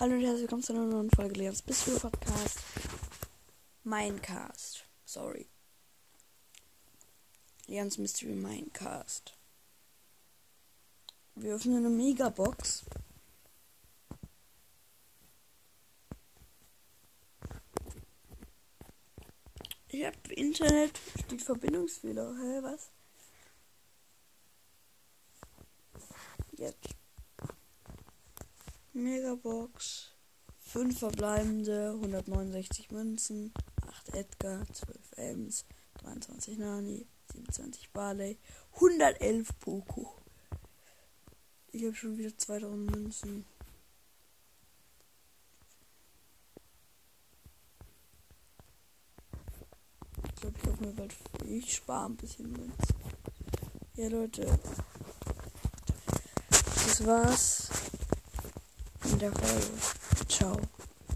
Hallo und herzlich willkommen zu einer neuen Folge Leons Mystery Podcast. Minecast. Sorry. Leons Mystery Minecast. Wir öffnen eine Megabox. Ich hab Internet, steht Verbindungsfehler. Hä, was? Jetzt. Megabox. 5 verbleibende, 169 Münzen, 8 Edgar, 12 Ems, 23 Nani, 27 Barley, 111 Poco. Ich habe schon wieder 2000 Münzen. Ich glaube, ich kaufe mir bald. Ich spare ein bisschen Münzen. Ja, Leute. Das war's der Folge. Ciao.